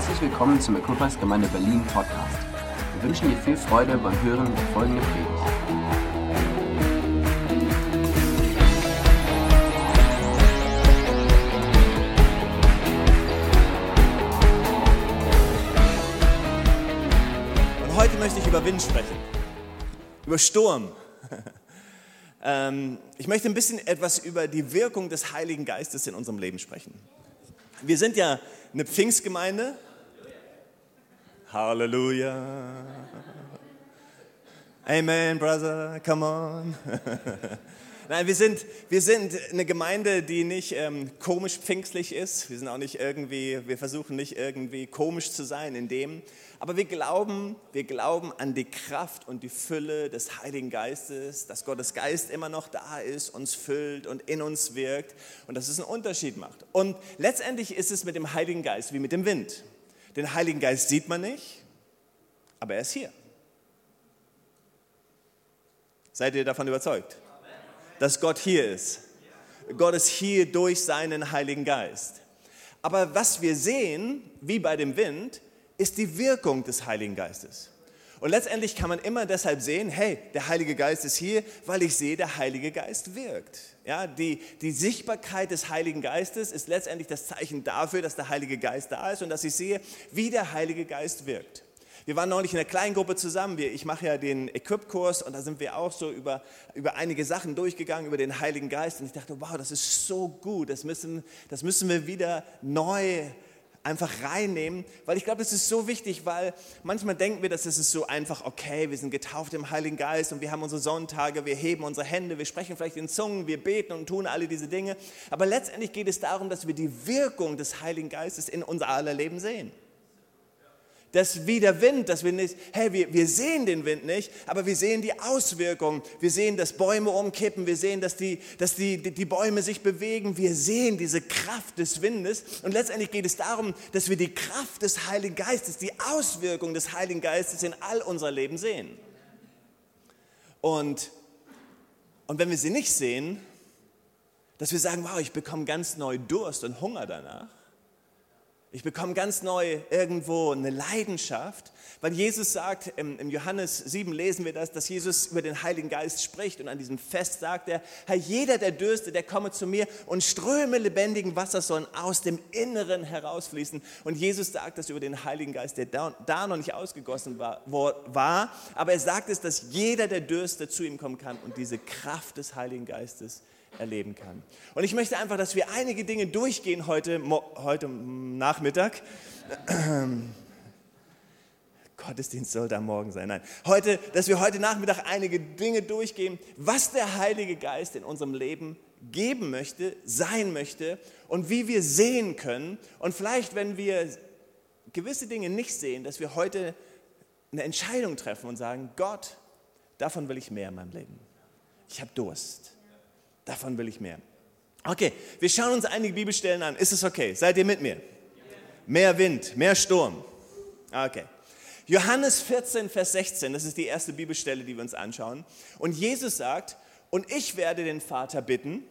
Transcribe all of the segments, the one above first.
Herzlich willkommen zum Equippers Gemeinde Berlin Podcast. Wir wünschen dir viel Freude beim Hören der folgenden Predigt. Und heute möchte ich über Wind sprechen, über Sturm. Ähm, ich möchte ein bisschen etwas über die Wirkung des Heiligen Geistes in unserem Leben sprechen. Wir sind ja eine Pfingstgemeinde. Halleluja. Amen, brother, come on. Nein, wir sind, wir sind eine Gemeinde, die nicht ähm, komisch pfingstlich ist. Wir sind auch nicht irgendwie, wir versuchen nicht irgendwie komisch zu sein in dem. Aber wir glauben, wir glauben an die Kraft und die Fülle des Heiligen Geistes, dass Gottes Geist immer noch da ist, uns füllt und in uns wirkt und dass es einen Unterschied macht. Und letztendlich ist es mit dem Heiligen Geist wie mit dem Wind. Den Heiligen Geist sieht man nicht, aber er ist hier. Seid ihr davon überzeugt? dass Gott hier ist. Gott ist hier durch seinen Heiligen Geist. Aber was wir sehen, wie bei dem Wind, ist die Wirkung des Heiligen Geistes. Und letztendlich kann man immer deshalb sehen, hey, der Heilige Geist ist hier, weil ich sehe, der Heilige Geist wirkt. Ja, die, die Sichtbarkeit des Heiligen Geistes ist letztendlich das Zeichen dafür, dass der Heilige Geist da ist und dass ich sehe, wie der Heilige Geist wirkt. Wir waren neulich in einer kleinen Gruppe zusammen. Ich mache ja den Equip-Kurs und da sind wir auch so über, über einige Sachen durchgegangen, über den Heiligen Geist. Und ich dachte, wow, das ist so gut. Das müssen, das müssen wir wieder neu einfach reinnehmen, weil ich glaube, das ist so wichtig, weil manchmal denken wir, dass es ist so einfach, okay, wir sind getauft im Heiligen Geist und wir haben unsere Sonntage, wir heben unsere Hände, wir sprechen vielleicht in Zungen, wir beten und tun alle diese Dinge. Aber letztendlich geht es darum, dass wir die Wirkung des Heiligen Geistes in unser aller Leben sehen dass wie der Wind, dass wir nicht, hey, wir, wir sehen den Wind nicht, aber wir sehen die Auswirkungen. Wir sehen, dass Bäume umkippen, wir sehen, dass die, dass die, die, Bäume sich bewegen, wir sehen diese Kraft des Windes. Und letztendlich geht es darum, dass wir die Kraft des Heiligen Geistes, die Auswirkung des Heiligen Geistes in all unser Leben sehen. Und, und wenn wir sie nicht sehen, dass wir sagen, wow, ich bekomme ganz neu Durst und Hunger danach, ich bekomme ganz neu irgendwo eine Leidenschaft, weil Jesus sagt, im, Johannes 7 lesen wir das, dass Jesus über den Heiligen Geist spricht und an diesem Fest sagt er, Herr, jeder, der dürstet, der komme zu mir und Ströme lebendigen Wassers sollen aus dem Inneren herausfließen. Und Jesus sagt das über den Heiligen Geist, der da, noch nicht ausgegossen war, war, aber er sagt es, dass jeder, der dürstet, zu ihm kommen kann und diese Kraft des Heiligen Geistes erleben kann. Und ich möchte einfach, dass wir einige Dinge durchgehen heute, heute Nachmittag. Gottesdienst soll da morgen sein. Nein, heute, dass wir heute Nachmittag einige Dinge durchgehen, was der Heilige Geist in unserem Leben geben möchte, sein möchte und wie wir sehen können. Und vielleicht, wenn wir gewisse Dinge nicht sehen, dass wir heute eine Entscheidung treffen und sagen, Gott, davon will ich mehr in meinem Leben. Ich habe Durst. Davon will ich mehr. Okay, wir schauen uns einige Bibelstellen an. Ist es okay? Seid ihr mit mir? Mehr Wind, mehr Sturm. Okay. Johannes 14, Vers 16, das ist die erste Bibelstelle, die wir uns anschauen. Und Jesus sagt, und ich werde den Vater bitten,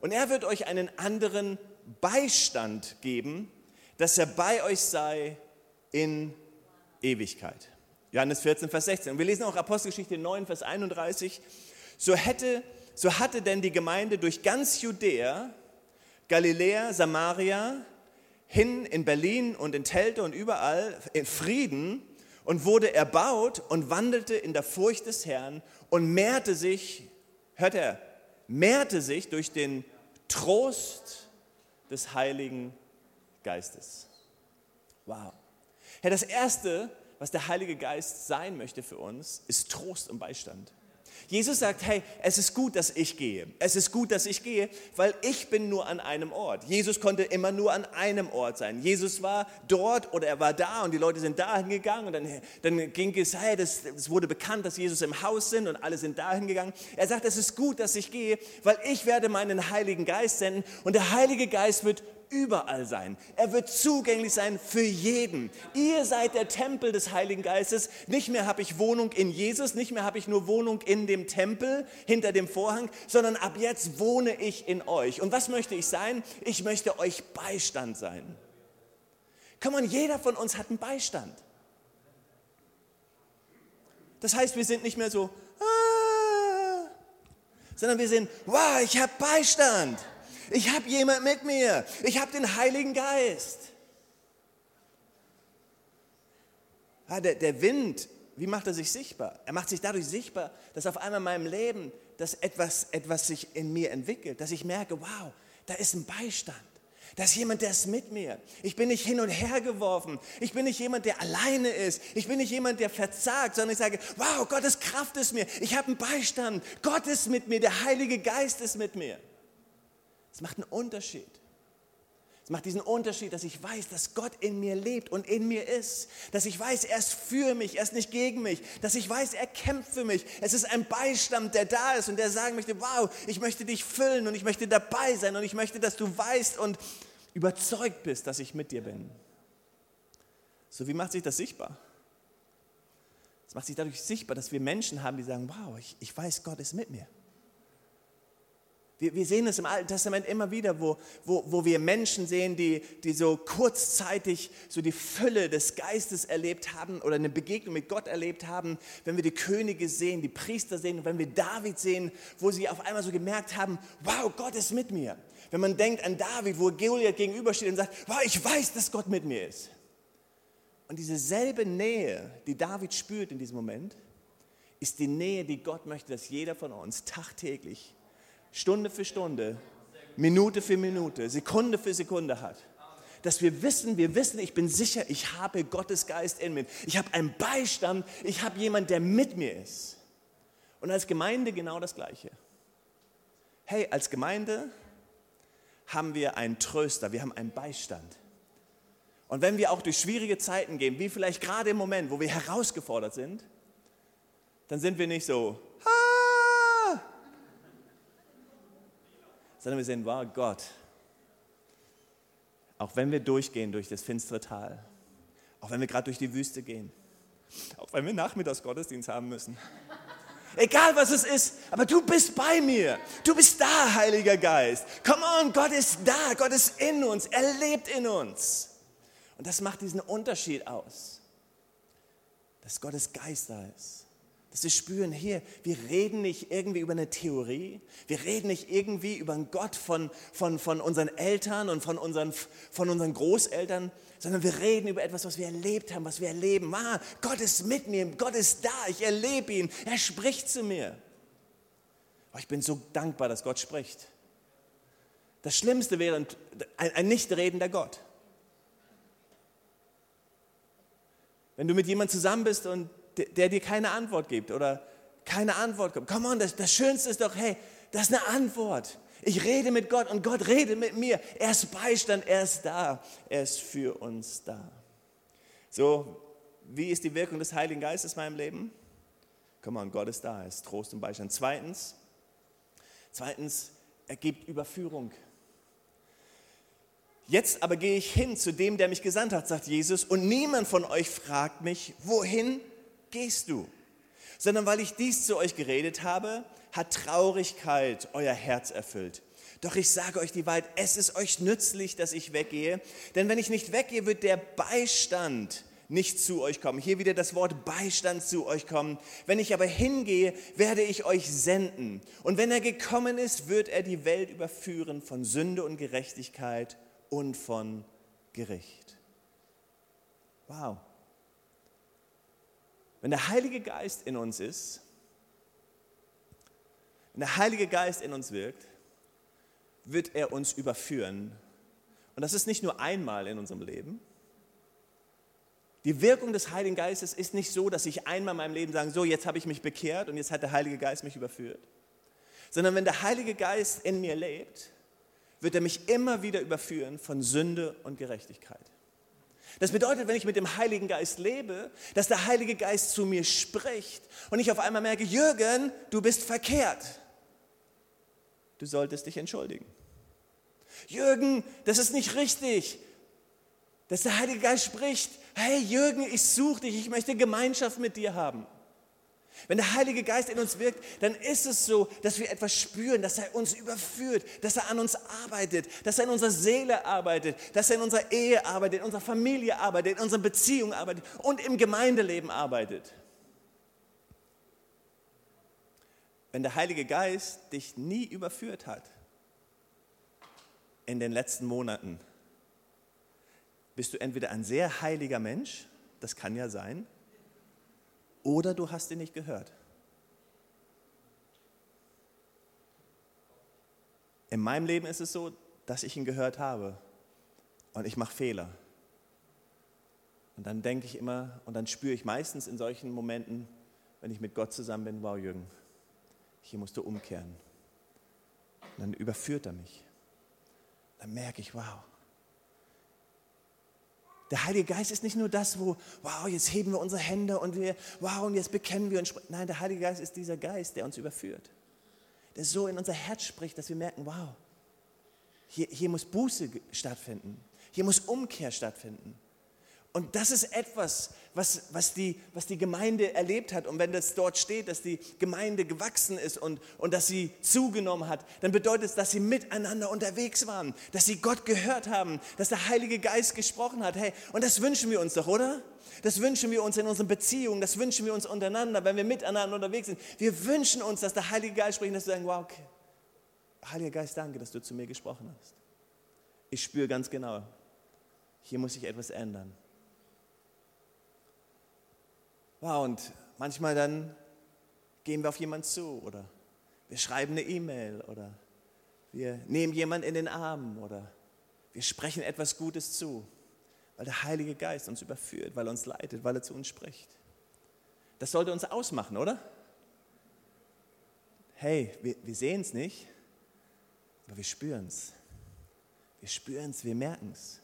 und er wird euch einen anderen Beistand geben, dass er bei euch sei in Ewigkeit. Johannes 14, Vers 16. Und wir lesen auch Apostelgeschichte 9, Vers 31. So hätte so hatte denn die Gemeinde durch ganz Judäa, Galiläa, Samaria, hin in Berlin und in Telte und überall in Frieden und wurde erbaut und wandelte in der Furcht des Herrn und mehrte sich, hört er, mehrte sich durch den Trost des Heiligen Geistes. Wow. Herr, das Erste, was der Heilige Geist sein möchte für uns, ist Trost und Beistand. Jesus sagt, hey, es ist gut, dass ich gehe. Es ist gut, dass ich gehe, weil ich bin nur an einem Ort. Jesus konnte immer nur an einem Ort sein. Jesus war dort oder er war da und die Leute sind dahin gegangen und dann, dann ging es, hey, das, es wurde bekannt, dass Jesus im Haus sind und alle sind dahin gegangen. Er sagt, es ist gut, dass ich gehe, weil ich werde meinen Heiligen Geist senden und der Heilige Geist wird überall sein. Er wird zugänglich sein für jeden. Ihr seid der Tempel des Heiligen Geistes. Nicht mehr habe ich Wohnung in Jesus, nicht mehr habe ich nur Wohnung in dem Tempel hinter dem Vorhang, sondern ab jetzt wohne ich in euch. Und was möchte ich sein? Ich möchte euch Beistand sein. Komm on, jeder von uns hat einen Beistand. Das heißt, wir sind nicht mehr so, ah, sondern wir sind, wow, ich habe Beistand. Ich habe jemand mit mir. Ich habe den Heiligen Geist. Ah, der, der Wind, wie macht er sich sichtbar? Er macht sich dadurch sichtbar, dass auf einmal in meinem Leben dass etwas, etwas sich in mir entwickelt, dass ich merke, wow, da ist ein Beistand. Da ist jemand, der ist mit mir. Ich bin nicht hin und her geworfen. Ich bin nicht jemand, der alleine ist. Ich bin nicht jemand, der verzagt, sondern ich sage, wow, Gottes Kraft ist mir. Ich habe einen Beistand. Gott ist mit mir. Der Heilige Geist ist mit mir. Es macht einen Unterschied. Es macht diesen Unterschied, dass ich weiß, dass Gott in mir lebt und in mir ist. Dass ich weiß, er ist für mich, er ist nicht gegen mich. Dass ich weiß, er kämpft für mich. Es ist ein Beistand, der da ist und der sagen möchte, wow, ich möchte dich füllen und ich möchte dabei sein und ich möchte, dass du weißt und überzeugt bist, dass ich mit dir bin. So, wie macht sich das sichtbar? Es macht sich dadurch sichtbar, dass wir Menschen haben, die sagen, wow, ich, ich weiß, Gott ist mit mir. Wir, wir sehen es im Alten Testament immer wieder, wo, wo, wo wir Menschen sehen, die, die so kurzzeitig so die Fülle des Geistes erlebt haben oder eine Begegnung mit Gott erlebt haben. Wenn wir die Könige sehen, die Priester sehen wenn wir David sehen, wo sie auf einmal so gemerkt haben, wow, Gott ist mit mir. Wenn man denkt an David, wo Goliath gegenübersteht und sagt, wow, ich weiß, dass Gott mit mir ist. Und diese selbe Nähe, die David spürt in diesem Moment, ist die Nähe, die Gott möchte, dass jeder von uns tagtäglich Stunde für Stunde, Minute für Minute, Sekunde für Sekunde hat. Dass wir wissen, wir wissen, ich bin sicher, ich habe Gottes Geist in mir. Ich habe einen Beistand, ich habe jemanden, der mit mir ist. Und als Gemeinde genau das Gleiche. Hey, als Gemeinde haben wir einen Tröster, wir haben einen Beistand. Und wenn wir auch durch schwierige Zeiten gehen, wie vielleicht gerade im Moment, wo wir herausgefordert sind, dann sind wir nicht so, sondern wir sehen, wow, Gott, auch wenn wir durchgehen durch das finstere Tal, auch wenn wir gerade durch die Wüste gehen, auch wenn wir nachmittags Gottesdienst haben müssen, egal was es ist, aber du bist bei mir, du bist da, Heiliger Geist. Come on, Gott ist da, Gott ist in uns, er lebt in uns. Und das macht diesen Unterschied aus, dass Gottes Geist da ist. Dass wir spüren, hier, wir reden nicht irgendwie über eine Theorie, wir reden nicht irgendwie über einen Gott von, von, von unseren Eltern und von unseren, von unseren Großeltern, sondern wir reden über etwas, was wir erlebt haben, was wir erleben. Ah, Gott ist mit mir, Gott ist da, ich erlebe ihn, er spricht zu mir. Oh, ich bin so dankbar, dass Gott spricht. Das Schlimmste wäre ein, ein nicht redender Gott. Wenn du mit jemandem zusammen bist und der, dir keine Antwort gibt oder keine Antwort kommt. Come on, das, das Schönste ist doch, hey, das ist eine Antwort. Ich rede mit Gott und Gott redet mit mir. Er ist Beistand, er ist da, er ist für uns da. So, wie ist die Wirkung des Heiligen Geistes in meinem Leben? Komm on, Gott ist da, er ist Trost und Beistand. Zweitens, zweitens, er gibt Überführung. Jetzt aber gehe ich hin zu dem, der mich gesandt hat, sagt Jesus, und niemand von euch fragt mich, wohin gehst du? Sondern weil ich dies zu euch geredet habe, hat Traurigkeit euer Herz erfüllt. Doch ich sage euch die Wahrheit, es ist euch nützlich, dass ich weggehe. Denn wenn ich nicht weggehe, wird der Beistand nicht zu euch kommen. Hier wieder das Wort Beistand zu euch kommen. Wenn ich aber hingehe, werde ich euch senden. Und wenn er gekommen ist, wird er die Welt überführen von Sünde und Gerechtigkeit und von Gericht. Wow. Wenn der Heilige Geist in uns ist, wenn der Heilige Geist in uns wirkt, wird er uns überführen. Und das ist nicht nur einmal in unserem Leben. Die Wirkung des Heiligen Geistes ist nicht so, dass ich einmal in meinem Leben sage, so jetzt habe ich mich bekehrt und jetzt hat der Heilige Geist mich überführt. Sondern wenn der Heilige Geist in mir lebt, wird er mich immer wieder überführen von Sünde und Gerechtigkeit. Das bedeutet, wenn ich mit dem Heiligen Geist lebe, dass der Heilige Geist zu mir spricht und ich auf einmal merke, Jürgen, du bist verkehrt. Du solltest dich entschuldigen. Jürgen, das ist nicht richtig. Dass der Heilige Geist spricht, hey Jürgen, ich suche dich, ich möchte Gemeinschaft mit dir haben. Wenn der Heilige Geist in uns wirkt, dann ist es so, dass wir etwas spüren, dass er uns überführt, dass er an uns arbeitet, dass er in unserer Seele arbeitet, dass er in unserer Ehe arbeitet, in unserer Familie arbeitet, in unserer Beziehung arbeitet und im Gemeindeleben arbeitet. Wenn der Heilige Geist dich nie überführt hat in den letzten Monaten, bist du entweder ein sehr heiliger Mensch, das kann ja sein, oder du hast ihn nicht gehört. In meinem Leben ist es so, dass ich ihn gehört habe und ich mache Fehler. Und dann denke ich immer und dann spüre ich meistens in solchen Momenten, wenn ich mit Gott zusammen bin, wow Jürgen, hier musst du umkehren. Und dann überführt er mich. Dann merke ich, wow, der Heilige Geist ist nicht nur das, wo, wow, jetzt heben wir unsere Hände und wir, wow, und jetzt bekennen wir und sprechen. Nein, der Heilige Geist ist dieser Geist, der uns überführt. Der so in unser Herz spricht, dass wir merken, wow, hier, hier muss Buße stattfinden. Hier muss Umkehr stattfinden. Und das ist etwas, was, was, die, was die Gemeinde erlebt hat. Und wenn das dort steht, dass die Gemeinde gewachsen ist und, und dass sie zugenommen hat, dann bedeutet es, dass sie miteinander unterwegs waren, dass sie Gott gehört haben, dass der Heilige Geist gesprochen hat. Hey, und das wünschen wir uns doch, oder? Das wünschen wir uns in unseren Beziehungen, das wünschen wir uns untereinander, wenn wir miteinander unterwegs sind. Wir wünschen uns, dass der Heilige Geist spricht, dass wir sagen, wow, okay, Heiliger Geist, danke, dass du zu mir gesprochen hast. Ich spüre ganz genau, hier muss sich etwas ändern. Wow, und manchmal dann gehen wir auf jemanden zu oder wir schreiben eine E-Mail oder wir nehmen jemanden in den Arm oder wir sprechen etwas Gutes zu, weil der Heilige Geist uns überführt, weil er uns leitet, weil er zu uns spricht. Das sollte uns ausmachen, oder? Hey, wir, wir sehen es nicht, aber wir spüren es. Wir spüren es, wir merken es.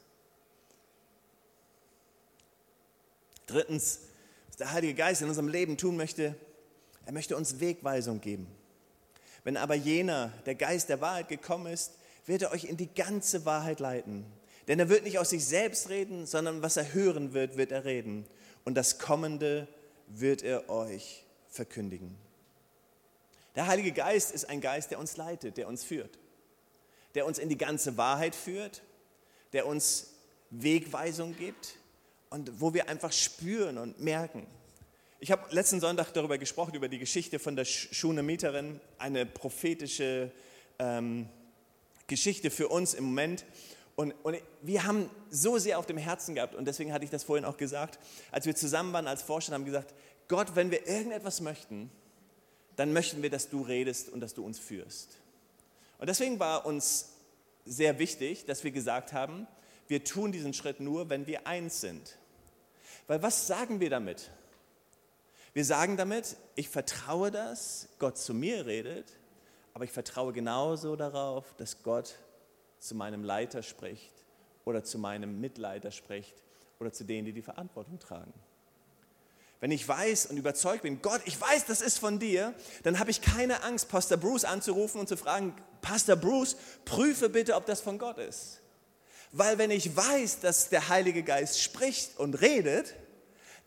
Drittens, der Heilige Geist in unserem Leben tun möchte, er möchte uns Wegweisung geben. Wenn aber jener, der Geist der Wahrheit gekommen ist, wird er euch in die ganze Wahrheit leiten. Denn er wird nicht aus sich selbst reden, sondern was er hören wird, wird er reden. Und das Kommende wird er euch verkündigen. Der Heilige Geist ist ein Geist, der uns leitet, der uns führt, der uns in die ganze Wahrheit führt, der uns Wegweisung gibt, und wo wir einfach spüren und merken. Ich habe letzten Sonntag darüber gesprochen, über die Geschichte von der Schunemieterin, eine prophetische ähm, Geschichte für uns im Moment. Und, und, wir haben so sehr auf dem Herzen gehabt, und deswegen hatte ich das vorhin auch gesagt, als wir zusammen waren als Vorstand, haben gesagt, Gott, wenn wir irgendetwas möchten, dann möchten wir, dass du redest und dass du uns führst. Und deswegen war uns sehr wichtig, dass wir gesagt haben, wir tun diesen Schritt nur, wenn wir eins sind. Weil was sagen wir damit? Wir sagen damit, ich vertraue das, Gott zu mir redet, aber ich vertraue genauso darauf, dass Gott zu meinem Leiter spricht oder zu meinem Mitleiter spricht oder zu denen, die die Verantwortung tragen. Wenn ich weiß und überzeugt bin, Gott, ich weiß, das ist von dir, dann habe ich keine Angst, Pastor Bruce anzurufen und zu fragen, Pastor Bruce, prüfe bitte, ob das von Gott ist. Weil wenn ich weiß, dass der Heilige Geist spricht und redet,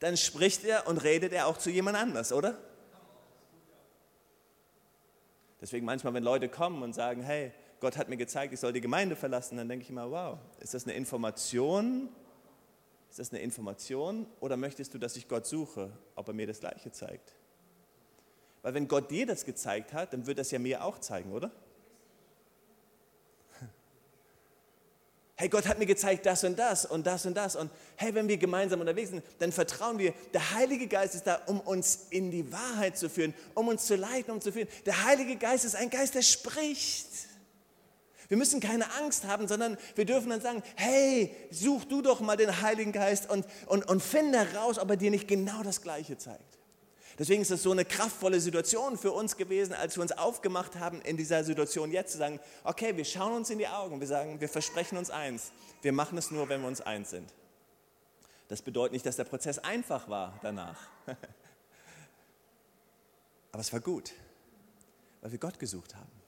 dann spricht er und redet er auch zu jemand anders, oder? Deswegen manchmal, wenn Leute kommen und sagen, hey, Gott hat mir gezeigt, ich soll die Gemeinde verlassen, dann denke ich immer, wow, ist das eine Information? Ist das eine Information oder möchtest du, dass ich Gott suche, ob er mir das Gleiche zeigt? Weil wenn Gott dir das gezeigt hat, dann wird das ja mir auch zeigen, oder? Hey, Gott hat mir gezeigt das und das und das und das. Und hey, wenn wir gemeinsam unterwegs sind, dann vertrauen wir, der Heilige Geist ist da, um uns in die Wahrheit zu führen, um uns zu leiten, um zu führen. Der Heilige Geist ist ein Geist, der spricht. Wir müssen keine Angst haben, sondern wir dürfen dann sagen, hey, such du doch mal den Heiligen Geist und, und, und finde heraus, ob er dir nicht genau das Gleiche zeigt. Deswegen ist es so eine kraftvolle Situation für uns gewesen, als wir uns aufgemacht haben, in dieser Situation jetzt zu sagen, okay, wir schauen uns in die Augen, wir sagen, wir versprechen uns eins, wir machen es nur, wenn wir uns eins sind. Das bedeutet nicht, dass der Prozess einfach war danach. Aber es war gut, weil wir Gott gesucht haben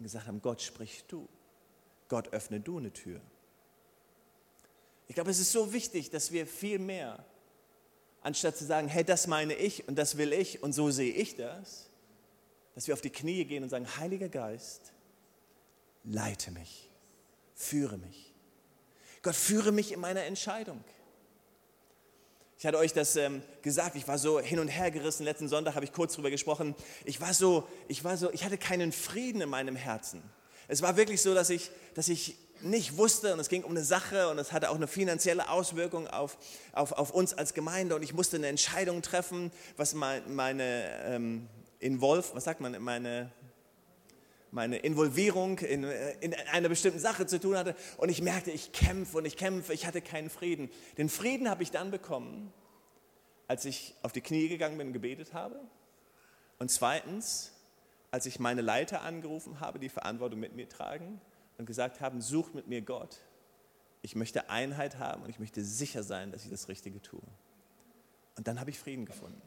und gesagt haben, Gott, sprich du. Gott, öffne du eine Tür. Ich glaube, es ist so wichtig, dass wir viel mehr anstatt zu sagen, hey, das meine ich und das will ich und so sehe ich das, dass wir auf die Knie gehen und sagen, Heiliger Geist, leite mich, führe mich. Gott, führe mich in meiner Entscheidung. Ich hatte euch das ähm, gesagt, ich war so hin und her gerissen. Letzten Sonntag habe ich kurz darüber gesprochen. Ich war so, ich war so, ich hatte keinen Frieden in meinem Herzen. Es war wirklich so, dass ich, dass ich nicht wusste und es ging um eine Sache und es hatte auch eine finanzielle Auswirkung auf, auf, auf uns als Gemeinde und ich musste eine Entscheidung treffen, was mein, meine ähm, Involve, was sagt man, meine, meine Involvierung in, äh, in einer bestimmten Sache zu tun hatte und ich merkte, ich kämpfe und ich kämpfe, ich hatte keinen Frieden. Den Frieden habe ich dann bekommen, als ich auf die Knie gegangen bin und gebetet habe und zweitens, als ich meine Leiter angerufen habe, die Verantwortung mit mir tragen und gesagt haben, sucht mit mir Gott. Ich möchte Einheit haben und ich möchte sicher sein, dass ich das Richtige tue. Und dann habe ich Frieden gefunden.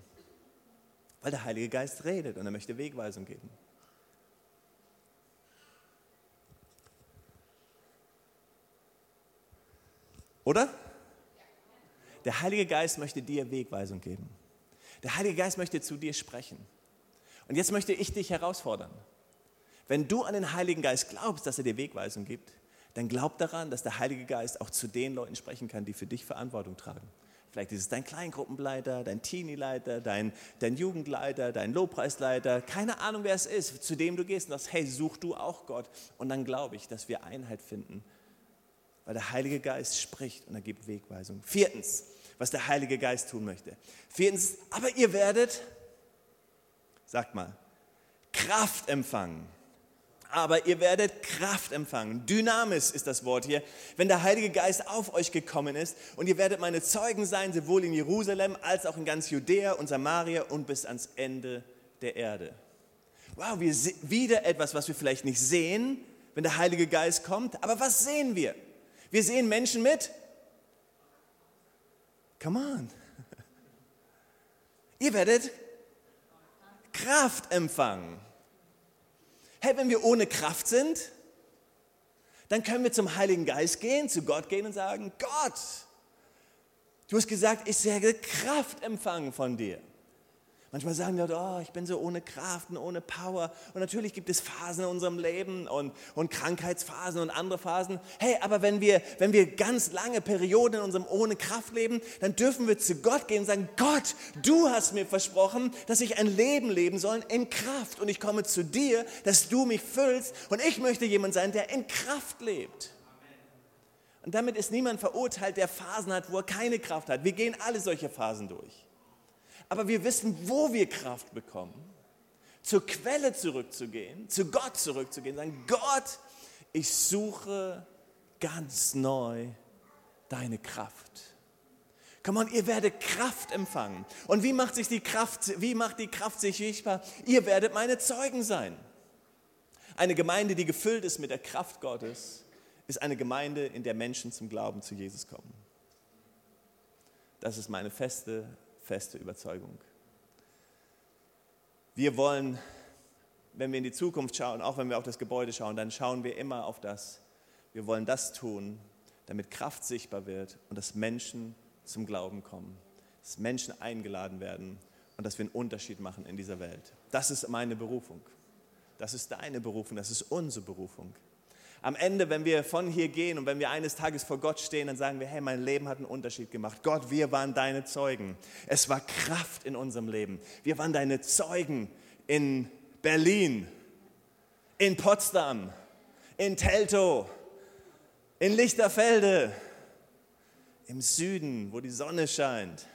Weil der Heilige Geist redet und er möchte Wegweisung geben. Oder? Der Heilige Geist möchte dir Wegweisung geben. Der Heilige Geist möchte zu dir sprechen. Und jetzt möchte ich dich herausfordern. Wenn du an den Heiligen Geist glaubst, dass er dir Wegweisung gibt, dann glaub daran, dass der Heilige Geist auch zu den Leuten sprechen kann, die für dich Verantwortung tragen. Vielleicht ist es dein Kleingruppenleiter, dein Teenie-Leiter, dein, dein Jugendleiter, dein Lobpreisleiter, keine Ahnung, wer es ist, zu dem du gehst und sagst, hey, such du auch Gott. Und dann glaube ich, dass wir Einheit finden, weil der Heilige Geist spricht und er gibt Wegweisung. Viertens, was der Heilige Geist tun möchte. Viertens, aber ihr werdet, sagt mal, Kraft empfangen aber ihr werdet Kraft empfangen. Dynamis ist das Wort hier, wenn der Heilige Geist auf euch gekommen ist und ihr werdet meine Zeugen sein, sowohl in Jerusalem als auch in ganz Judäa und Samaria und bis ans Ende der Erde. Wow, wir wieder etwas, was wir vielleicht nicht sehen, wenn der Heilige Geist kommt, aber was sehen wir? Wir sehen Menschen mit. Come on. Ihr werdet Kraft empfangen. Hey, wenn wir ohne Kraft sind, dann können wir zum Heiligen Geist gehen, zu Gott gehen und sagen, Gott, du hast gesagt, ich werde Kraft empfangen von dir. Manchmal sagen wir, oh, ich bin so ohne Kraft und ohne Power. Und natürlich gibt es Phasen in unserem Leben und, und Krankheitsphasen und andere Phasen. Hey, aber wenn wir, wenn wir ganz lange Perioden in unserem ohne Kraft leben, dann dürfen wir zu Gott gehen und sagen, Gott, du hast mir versprochen, dass ich ein Leben leben soll in Kraft. Und ich komme zu dir, dass du mich füllst. Und ich möchte jemand sein, der in Kraft lebt. Und damit ist niemand verurteilt, der Phasen hat, wo er keine Kraft hat. Wir gehen alle solche Phasen durch aber wir wissen, wo wir Kraft bekommen, zur Quelle zurückzugehen, zu Gott zurückzugehen, sagen, Gott, ich suche ganz neu deine Kraft. Komm on, ihr werdet Kraft empfangen. Und wie macht sich die Kraft, wie macht die Kraft sich sichtbar? Ihr werdet meine Zeugen sein. Eine Gemeinde, die gefüllt ist mit der Kraft Gottes, ist eine Gemeinde, in der Menschen zum Glauben zu Jesus kommen. Das ist meine feste feste Überzeugung. Wir wollen, wenn wir in die Zukunft schauen, auch wenn wir auf das Gebäude schauen, dann schauen wir immer auf das. Wir wollen das tun, damit Kraft sichtbar wird und dass Menschen zum Glauben kommen, dass Menschen eingeladen werden und dass wir einen Unterschied machen in dieser Welt. Das ist meine Berufung. Das ist deine Berufung, das ist unsere Berufung am Ende, wenn wir von hier gehen und wenn wir eines Tages vor Gott stehen, dann sagen wir, hey, mein Leben hat einen Unterschied gemacht. Gott, wir waren deine Zeugen. Es war Kraft in unserem Leben. Wir waren deine Zeugen in Berlin, in Potsdam, in Teltow, in Lichterfelde, im Süden, wo die Sonne scheint.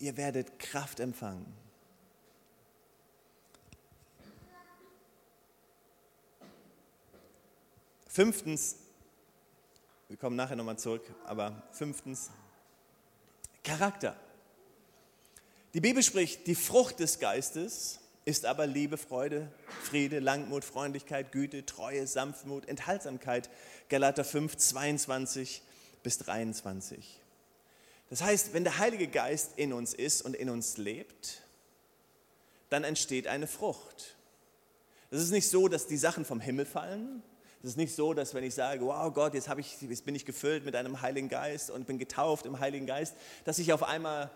Ihr werdet Kraft empfangen. Fünftens, wir kommen nachher nochmal zurück, aber fünftens, Charakter. Die Bibel spricht, die Frucht des Geistes ist aber Liebe, Freude, Friede, Langmut, Freundlichkeit, Güte, Treue, Sanftmut, Enthaltsamkeit. Galater 5, 22 bis 23. Das heißt, wenn der Heilige Geist in uns ist und in uns lebt, dann entsteht eine Frucht. Es ist nicht so, dass die Sachen vom Himmel fallen, Es ist nicht so, dass wenn ich sage, wow Gott, jetzt, ich, jetzt bin ich gefüllt mit einem Heiligen Geist und bin getauft im Heiligen Geist, dass ich auf einmal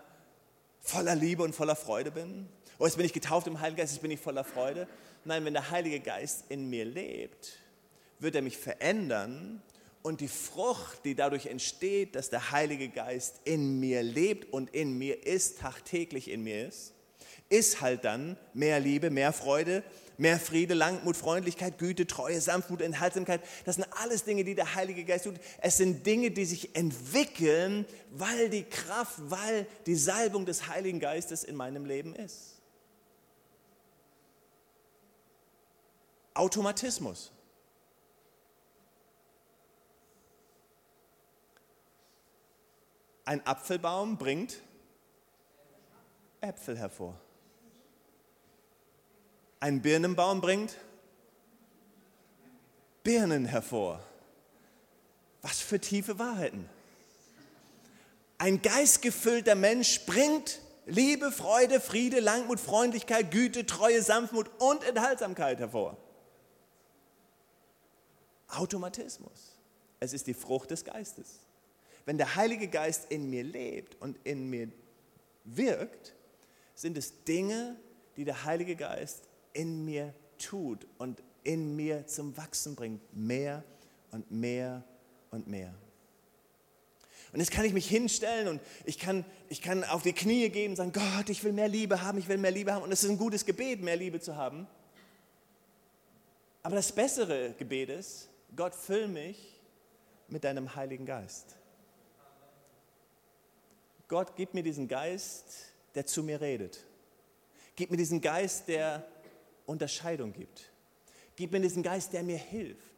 voller Liebe und voller Freude bin. Oder jetzt bin ich getauft im Heiligen Geist, jetzt bin ich voller Freude. Nein, wenn der Heilige Geist in mir lebt, wird er mich verändern und die Frucht, die dadurch entsteht, dass der Heilige Geist in mir lebt und in mir ist, tagtäglich in mir ist, ist halt dann mehr Liebe, mehr Freude, mehr Friede, Langmut, Freundlichkeit, Güte, Treue, Sanftmut, Enthaltsamkeit. Das sind alles Dinge, die der Heilige Geist tut. Es sind Dinge, die sich entwickeln, weil die Kraft, weil die Salbung des Heiligen Geistes in meinem Leben ist. Automatismus. Ein Apfelbaum bringt Äpfel hervor. Ein Birnenbaum bringt Birnen hervor. Was für tiefe Wahrheiten. Ein geistgefüllter Mensch bringt Liebe, Freude, Friede, Langmut, Freundlichkeit, Güte, Treue, Sanftmut und Enthaltsamkeit hervor. Automatismus. Es ist die Frucht des Geistes. Wenn der Heilige Geist in mir lebt und in mir wirkt, sind es Dinge, die der Heilige Geist in mir tut und in mir zum Wachsen bringt. Mehr und mehr und mehr. Und jetzt kann ich mich hinstellen und ich kann, ich kann auf die Knie gehen und sagen, Gott, ich will mehr Liebe haben, ich will mehr Liebe haben. Und es ist ein gutes Gebet, mehr Liebe zu haben. Aber das bessere Gebet ist, Gott, füll mich mit deinem Heiligen Geist. Gott, gib mir diesen Geist, der zu mir redet. Gib mir diesen Geist, der Unterscheidung gibt. Gib mir diesen Geist, der mir hilft.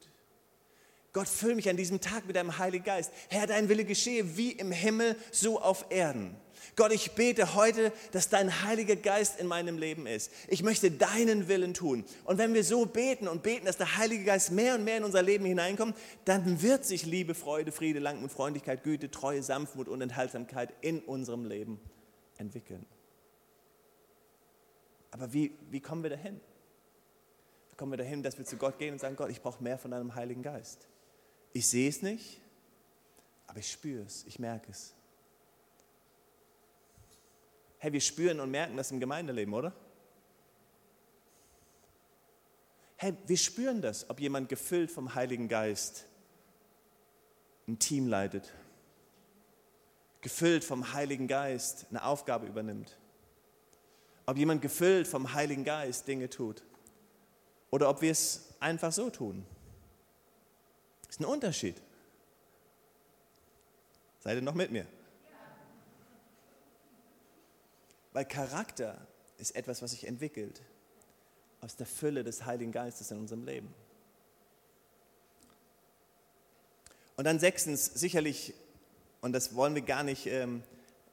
Gott, füll mich an diesem Tag mit deinem Heiligen Geist. Herr, dein Wille geschehe wie im Himmel, so auf Erden. Gott, ich bete heute, dass dein Heiliger Geist in meinem Leben ist. Ich möchte deinen Willen tun. Und wenn wir so beten und beten, dass der Heilige Geist mehr und mehr in unser Leben hineinkommt, dann wird sich Liebe, Freude, Friede, Langmut, Freundlichkeit, Güte, Treue, Sanftmut und Enthaltsamkeit in unserem Leben entwickeln. Aber wie, wie kommen wir dahin? Kommen wir dahin, dass wir zu Gott gehen und sagen, Gott, ich brauche mehr von deinem Heiligen Geist. Ich sehe es nicht, aber ich spüre es, ich merke es. Hey, wir spüren und merken das im Gemeindeleben, oder? Hey, wir spüren das, ob jemand gefüllt vom Heiligen Geist ein Team leitet, gefüllt vom Heiligen Geist eine Aufgabe übernimmt, ob jemand gefüllt vom Heiligen Geist Dinge tut oder ob wir es einfach so tun. Das ist ein Unterschied. Seid ihr noch mit mir? Weil Charakter ist etwas, was sich entwickelt aus der Fülle des Heiligen Geistes in unserem Leben. Und dann sechstens, sicherlich, und das wollen wir gar nicht ähm,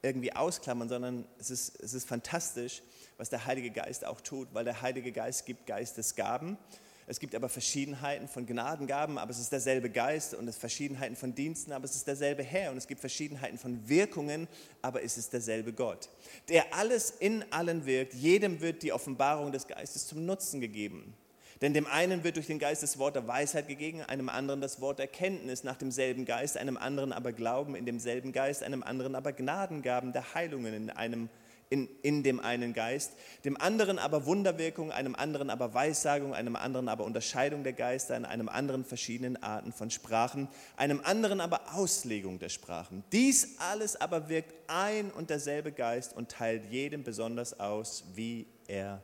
irgendwie ausklammern, sondern es ist, es ist fantastisch, was der Heilige Geist auch tut, weil der Heilige Geist gibt Geistesgaben. Es gibt aber Verschiedenheiten von Gnadengaben, aber es ist derselbe Geist und es Verschiedenheiten von Diensten, aber es ist derselbe Herr und es gibt Verschiedenheiten von Wirkungen, aber es ist derselbe Gott, der alles in allen wirkt. Jedem wird die Offenbarung des Geistes zum Nutzen gegeben. Denn dem einen wird durch den Geist das Wort der Weisheit gegeben, einem anderen das Wort der Kenntnis nach demselben Geist, einem anderen aber Glauben in demselben Geist, einem anderen aber Gnadengaben der Heilungen in einem in, in dem einen Geist, dem anderen aber Wunderwirkung, einem anderen aber Weissagung, einem anderen aber Unterscheidung der Geister, in einem anderen verschiedenen Arten von Sprachen, einem anderen aber Auslegung der Sprachen. Dies alles aber wirkt ein und derselbe Geist und teilt jedem besonders aus, wie er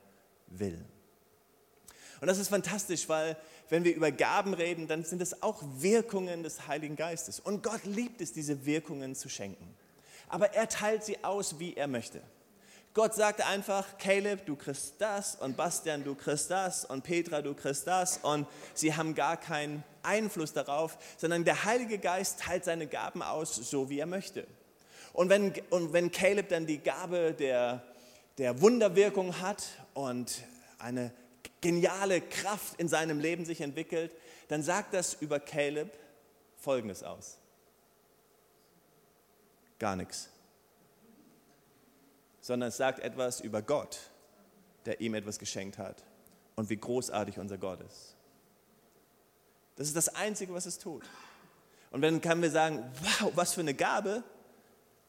will. Und das ist fantastisch, weil wenn wir über Gaben reden, dann sind es auch Wirkungen des Heiligen Geistes. Und Gott liebt es, diese Wirkungen zu schenken. Aber er teilt sie aus, wie er möchte. Gott sagt einfach, Caleb, du kriegst das und Bastian, du kriegst das und Petra, du kriegst das und sie haben gar keinen Einfluss darauf, sondern der Heilige Geist teilt seine Gaben aus, so wie er möchte. Und wenn, und wenn Caleb dann die Gabe der, der Wunderwirkung hat und eine geniale Kraft in seinem Leben sich entwickelt, dann sagt das über Caleb Folgendes aus. Gar nichts sondern es sagt etwas über Gott, der ihm etwas geschenkt hat und wie großartig unser Gott ist. Das ist das Einzige, was es tut. Und dann können wir sagen, wow, was für eine Gabe. Und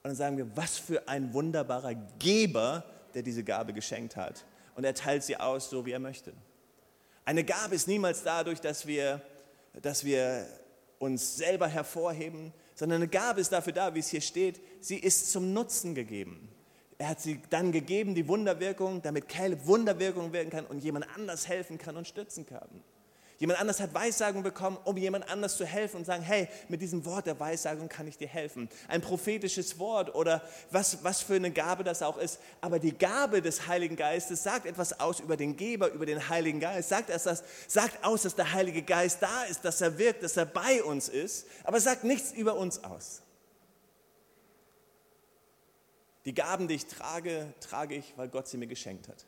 dann sagen wir, was für ein wunderbarer Geber, der diese Gabe geschenkt hat. Und er teilt sie aus, so wie er möchte. Eine Gabe ist niemals dadurch, dass wir, dass wir uns selber hervorheben, sondern eine Gabe ist dafür da, wie es hier steht, sie ist zum Nutzen gegeben. Er hat sie dann gegeben, die Wunderwirkung, damit Caleb Wunderwirkung wirken kann und jemand anders helfen kann und stützen kann. Jemand anders hat Weissagung bekommen, um jemand anders zu helfen und sagen, hey, mit diesem Wort der Weissagung kann ich dir helfen. Ein prophetisches Wort oder was, was für eine Gabe das auch ist. Aber die Gabe des Heiligen Geistes sagt etwas aus über den Geber, über den Heiligen Geist. Sagt, dass das, sagt aus, dass der Heilige Geist da ist, dass er wirkt, dass er bei uns ist. Aber sagt nichts über uns aus. Die Gaben, die ich trage, trage ich, weil Gott sie mir geschenkt hat.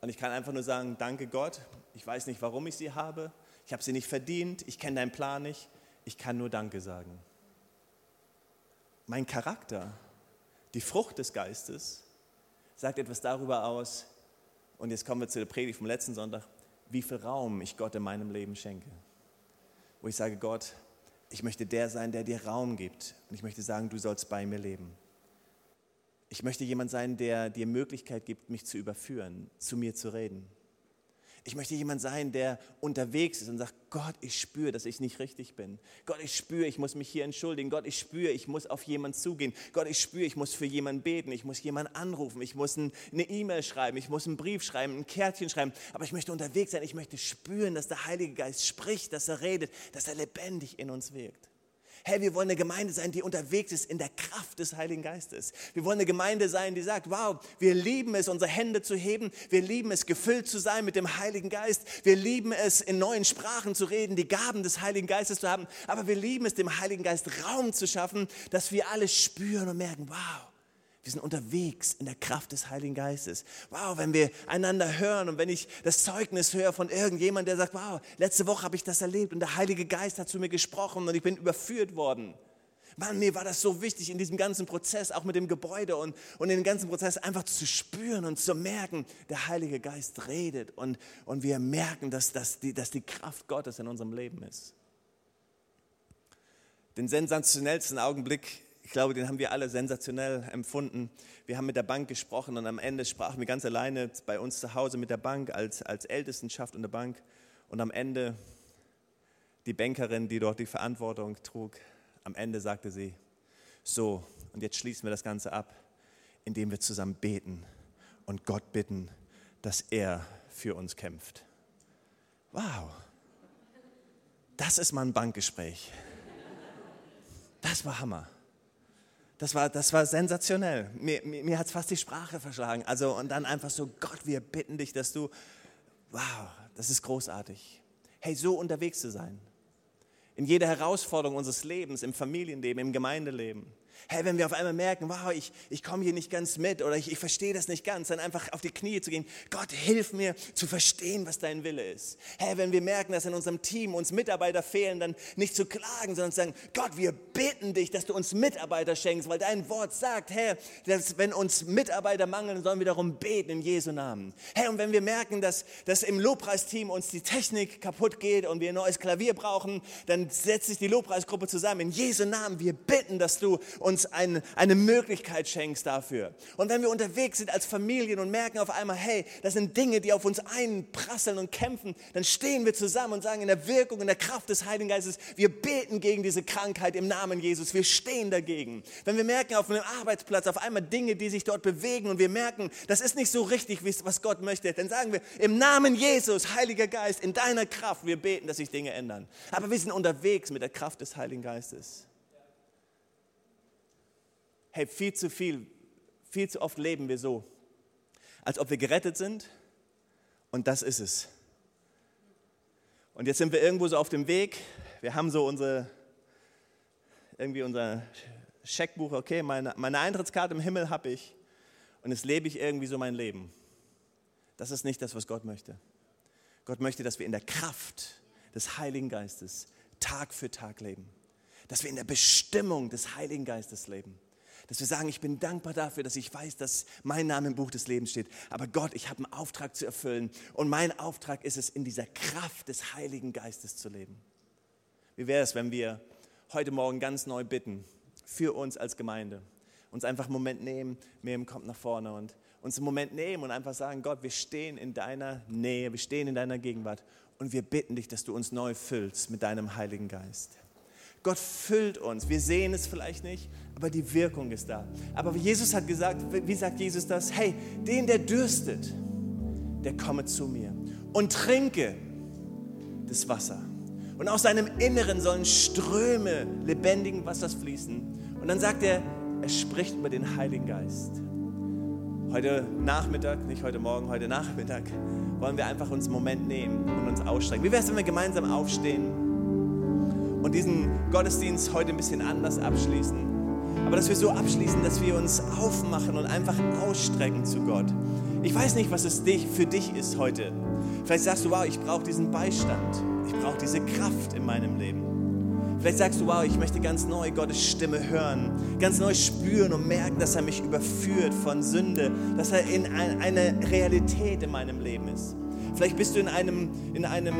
Und ich kann einfach nur sagen, danke Gott. Ich weiß nicht, warum ich sie habe. Ich habe sie nicht verdient. Ich kenne deinen Plan nicht. Ich kann nur Danke sagen. Mein Charakter, die Frucht des Geistes, sagt etwas darüber aus. Und jetzt kommen wir zu der Predigt vom letzten Sonntag, wie viel Raum ich Gott in meinem Leben schenke. Wo ich sage, Gott, ich möchte der sein, der dir Raum gibt. Und ich möchte sagen, du sollst bei mir leben. Ich möchte jemand sein, der dir Möglichkeit gibt, mich zu überführen, zu mir zu reden. Ich möchte jemand sein, der unterwegs ist und sagt, Gott, ich spüre, dass ich nicht richtig bin. Gott, ich spüre, ich muss mich hier entschuldigen. Gott, ich spüre, ich muss auf jemanden zugehen. Gott, ich spüre, ich muss für jemanden beten. Ich muss jemanden anrufen. Ich muss eine E-Mail schreiben. Ich muss einen Brief schreiben, ein Kärtchen schreiben. Aber ich möchte unterwegs sein. Ich möchte spüren, dass der Heilige Geist spricht, dass er redet, dass er lebendig in uns wirkt. Hey, wir wollen eine Gemeinde sein, die unterwegs ist in der Kraft des Heiligen Geistes. Wir wollen eine Gemeinde sein, die sagt, wow, wir lieben es, unsere Hände zu heben. Wir lieben es, gefüllt zu sein mit dem Heiligen Geist. Wir lieben es, in neuen Sprachen zu reden, die Gaben des Heiligen Geistes zu haben. Aber wir lieben es, dem Heiligen Geist Raum zu schaffen, dass wir alles spüren und merken, wow, wir sind unterwegs in der Kraft des Heiligen Geistes. Wow, wenn wir einander hören und wenn ich das Zeugnis höre von irgendjemand, der sagt, wow, letzte Woche habe ich das erlebt und der Heilige Geist hat zu mir gesprochen und ich bin überführt worden. Mann, mir war das so wichtig in diesem ganzen Prozess, auch mit dem Gebäude und, und in dem ganzen Prozess einfach zu spüren und zu merken, der Heilige Geist redet und, und wir merken, dass, dass, die, dass die Kraft Gottes in unserem Leben ist. Den sensationellsten Augenblick ich glaube, den haben wir alle sensationell empfunden. Wir haben mit der Bank gesprochen und am Ende sprachen wir ganz alleine bei uns zu Hause mit der Bank als, als Ältestenschaft und der Bank. Und am Ende die Bankerin, die dort die Verantwortung trug, am Ende sagte sie, so, und jetzt schließen wir das Ganze ab, indem wir zusammen beten und Gott bitten, dass er für uns kämpft. Wow, das ist mal ein Bankgespräch. Das war Hammer. Das war, das war sensationell. Mir, mir, mir hat es fast die Sprache verschlagen. Also, und dann einfach so, Gott, wir bitten dich, dass du, wow, das ist großartig. Hey, so unterwegs zu sein. In jeder Herausforderung unseres Lebens, im Familienleben, im Gemeindeleben Hey, wenn wir auf einmal merken, wow, ich, ich komme hier nicht ganz mit oder ich, ich verstehe das nicht ganz, dann einfach auf die Knie zu gehen. Gott, hilf mir zu verstehen, was dein Wille ist. Hey, wenn wir merken, dass in unserem Team uns Mitarbeiter fehlen, dann nicht zu klagen, sondern zu sagen, Gott, wir bitten dich, dass du uns Mitarbeiter schenkst, weil dein Wort sagt, Herr, dass wenn uns Mitarbeiter mangeln, sollen wir darum beten in Jesu Namen. Hey, und wenn wir merken, dass, dass im Lobpreisteam uns die Technik kaputt geht und wir ein neues Klavier brauchen, dann setzt sich die Lobpreisgruppe zusammen. In Jesu Namen, wir bitten, dass du uns uns ein, eine Möglichkeit schenkst dafür. Und wenn wir unterwegs sind als Familien und merken auf einmal, hey, das sind Dinge, die auf uns einprasseln und kämpfen, dann stehen wir zusammen und sagen in der Wirkung, in der Kraft des Heiligen Geistes, wir beten gegen diese Krankheit im Namen Jesus. Wir stehen dagegen. Wenn wir merken auf einem Arbeitsplatz auf einmal Dinge, die sich dort bewegen und wir merken, das ist nicht so richtig, was Gott möchte, dann sagen wir im Namen Jesus, Heiliger Geist, in deiner Kraft, wir beten, dass sich Dinge ändern. Aber wir sind unterwegs mit der Kraft des Heiligen Geistes hey, viel zu viel, viel zu oft leben wir so, als ob wir gerettet sind und das ist es. Und jetzt sind wir irgendwo so auf dem Weg, wir haben so unsere, irgendwie unser Scheckbuch, okay, meine, meine Eintrittskarte im Himmel habe ich und jetzt lebe ich irgendwie so mein Leben. Das ist nicht das, was Gott möchte. Gott möchte, dass wir in der Kraft des Heiligen Geistes Tag für Tag leben. Dass wir in der Bestimmung des Heiligen Geistes leben Dass wir sagen, ich bin dankbar dafür, dass ich weiß, dass mein Name im Buch des Lebens steht. Aber Gott, ich habe einen Auftrag zu erfüllen. Und mein Auftrag ist es, in dieser Kraft des Heiligen Geistes zu leben. Wie wäre es, wenn wir heute Morgen ganz neu bitten, für uns als Gemeinde, uns einfach einen Moment nehmen, Miriam kommt nach vorne und uns einen Moment nehmen und einfach sagen, Gott, wir stehen in deiner Nähe, wir stehen in deiner Gegenwart und wir bitten dich, dass du uns neu füllst mit deinem Heiligen Geist. Gott füllt uns. Wir sehen es vielleicht nicht, aber die Wirkung ist da. Aber Jesus hat gesagt, wie sagt Jesus das? Hey, den, der dürstet, der komme zu mir und trinke das Wasser. Und aus seinem Inneren sollen Ströme lebendigen Wassers fließen. Und dann sagt er, er spricht über den Heiligen Geist. Heute Nachmittag, nicht heute Morgen, heute Nachmittag, wollen wir einfach uns einen Moment nehmen und uns ausstrecken. Wie wäre es, wenn wir gemeinsam aufstehen? Und diesen Gottesdienst heute ein bisschen anders abschließen. Aber dass wir so abschließen, dass wir uns aufmachen und einfach ausstrecken zu Gott. Ich weiß nicht, was es für dich ist heute. Vielleicht sagst du, wow, ich brauche diesen Beistand. Ich brauche diese Kraft in meinem Leben. Vielleicht sagst du, wow, ich möchte ganz neu Gottes Stimme hören, ganz neu spüren und merken, dass er mich überführt von Sünde, dass er in eine Realität in meinem Leben ist. Vielleicht bist du in einem, in einem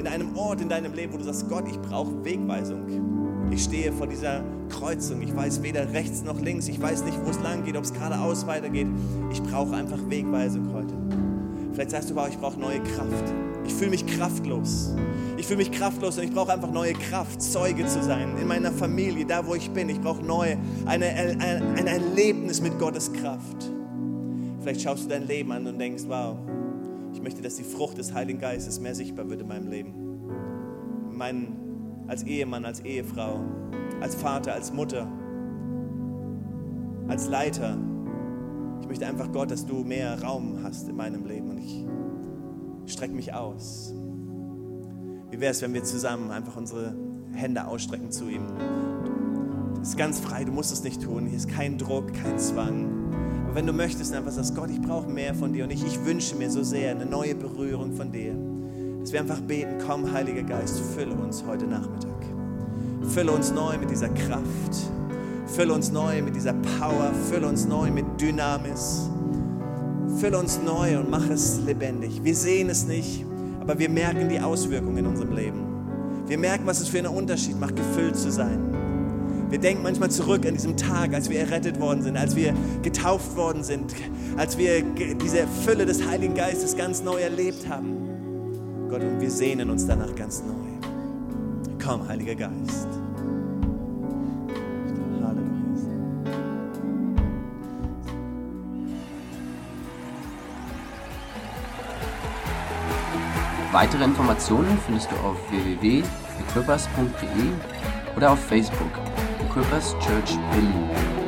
in einem Ort in deinem Leben, wo du sagst, Gott, ich brauche Wegweisung. Ich stehe vor dieser Kreuzung. Ich weiß weder rechts noch links. Ich weiß nicht, wo es lang geht, ob es geradeaus weitergeht. Ich brauche einfach Wegweisung heute. Vielleicht sagst du, wow, ich brauche neue Kraft. Ich fühle mich kraftlos. Ich fühle mich kraftlos und ich brauche einfach neue Kraft, Zeuge zu sein in meiner Familie, da wo ich bin. Ich brauche neu eine, ein, ein Erlebnis mit Gottes Kraft. Vielleicht schaust du dein Leben an und denkst, wow, ich möchte, dass die Frucht des Heiligen Geistes mehr sichtbar wird in meinem Leben. Mein, als Ehemann, als Ehefrau, als Vater, als Mutter, als Leiter. Ich möchte einfach, Gott, dass du mehr Raum hast in meinem Leben und ich strecke mich aus. Wie wäre es, wenn wir zusammen einfach unsere Hände ausstrecken zu ihm? Das ist ganz frei, du musst es nicht tun. Hier ist kein Druck, kein Zwang. Aber wenn du möchtest, einfach sagst, Gott, ich brauche mehr von dir und ich, ich wünsche mir so sehr eine neue Berührung von dir, dass wir einfach beten, komm, Heiliger Geist, fülle uns heute Nachmittag. Fülle uns neu mit dieser Kraft. Fülle uns neu mit dieser Power. Fülle uns neu mit Dynamis. Fülle uns neu und mach es lebendig. Wir sehen es nicht, aber wir merken die Auswirkungen in unserem Leben. Wir merken, was es für einen Unterschied macht, gefüllt zu sein. Wir denken manchmal zurück an diesen Tag, als wir errettet worden sind, als wir getauft worden sind, als wir diese Fülle des Heiligen Geistes ganz neu erlebt haben. Gott, und wir sehnen uns danach ganz neu. Komm, Heiliger Geist. Weitere Informationen findest du auf www.equippers.de oder auf Facebook. Equippers Church Berlin.